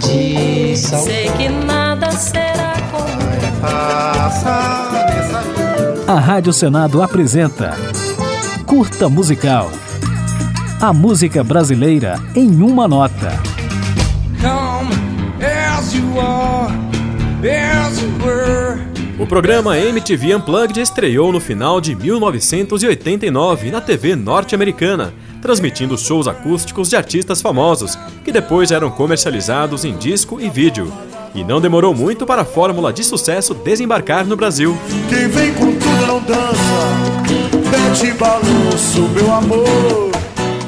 de sal. Sei que nada será como A Rádio Senado apresenta Curta Musical. A música brasileira em uma nota. Come as you are, as you were. O programa MTV Unplugged estreou no final de 1989 na TV norte-americana, transmitindo shows acústicos de artistas famosos, que depois eram comercializados em disco e vídeo. E não demorou muito para a fórmula de sucesso desembarcar no Brasil. Quem vem com tudo não dança, mete balanço, meu amor.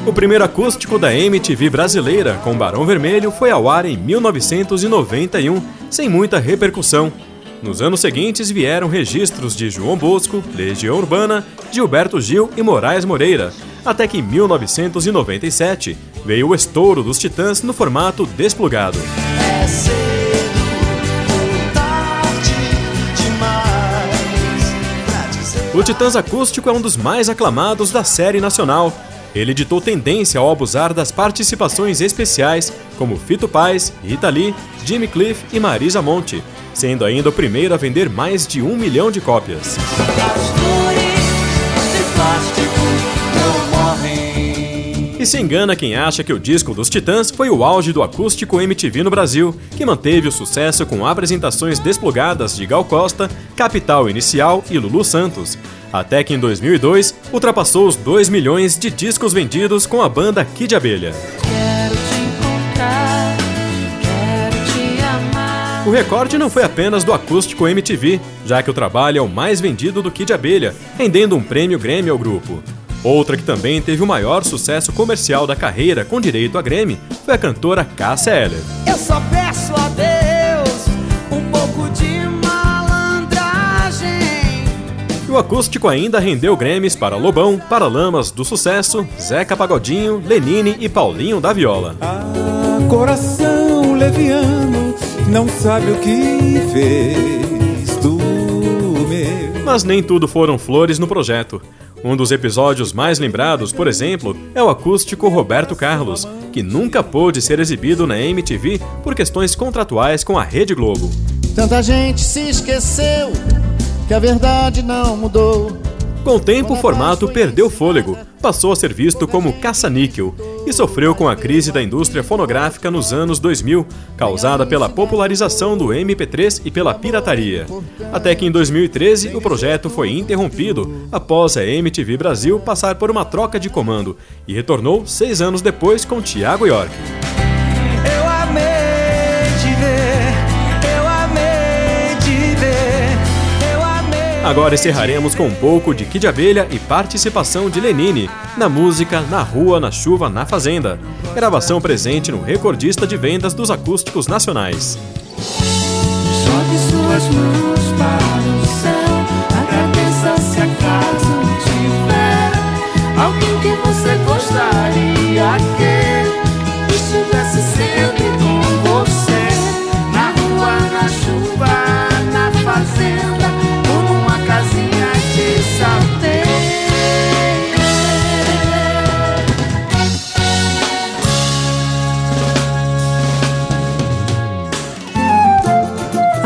O primeiro acústico da MTV brasileira, com Barão Vermelho, foi ao ar em 1991, sem muita repercussão. Nos anos seguintes vieram registros de João Bosco, Legião Urbana, Gilberto Gil e Moraes Moreira, até que em 1997 veio o estouro dos Titãs no formato desplugado. O Titãs Acústico é um dos mais aclamados da série nacional. Ele ditou tendência ao abusar das participações especiais, como Fito Paz, Rita Lee, Jimmy Cliff e Marisa Monte, sendo ainda o primeiro a vender mais de um milhão de cópias. E se engana quem acha que o disco dos Titãs foi o auge do acústico MTV no Brasil, que manteve o sucesso com apresentações desplugadas de Gal Costa, Capital Inicial e Lulu Santos. Até que em 2002 ultrapassou os 2 milhões de discos vendidos com a banda Kid Abelha. O recorde não foi apenas do acústico MTV, já que o trabalho é o mais vendido do Kid Abelha, rendendo um prêmio Grammy ao grupo. Outra que também teve o maior sucesso comercial da carreira com direito a Grammy foi a cantora Cássia Eller. Eu só peço a Deus um pouco de malandragem. E o acústico ainda rendeu Grammys para Lobão, Paralamas do Sucesso, Zeca Pagodinho, Lenine e Paulinho da Viola. Ah, coração leviano, não sabe o que fez do meu. Mas nem tudo foram flores no projeto. Um dos episódios mais lembrados, por exemplo, é o acústico Roberto Carlos, que nunca pôde ser exibido na MTV por questões contratuais com a Rede Globo. Tanta gente se esqueceu que a verdade não mudou. Com o tempo, o formato perdeu fôlego, passou a ser visto como caça-níquel e sofreu com a crise da indústria fonográfica nos anos 2000, causada pela popularização do MP3 e pela pirataria. Até que em 2013 o projeto foi interrompido após a MTV Brasil passar por uma troca de comando e retornou seis anos depois com Tiago York. Agora encerraremos com um pouco de Kid Abelha e participação de Lenine na música Na Rua, na Chuva, na Fazenda. Gravação presente no recordista de vendas dos acústicos nacionais. Jogue suas mãos para o céu. Agradeça se acaso tiver alguém que você gostaria que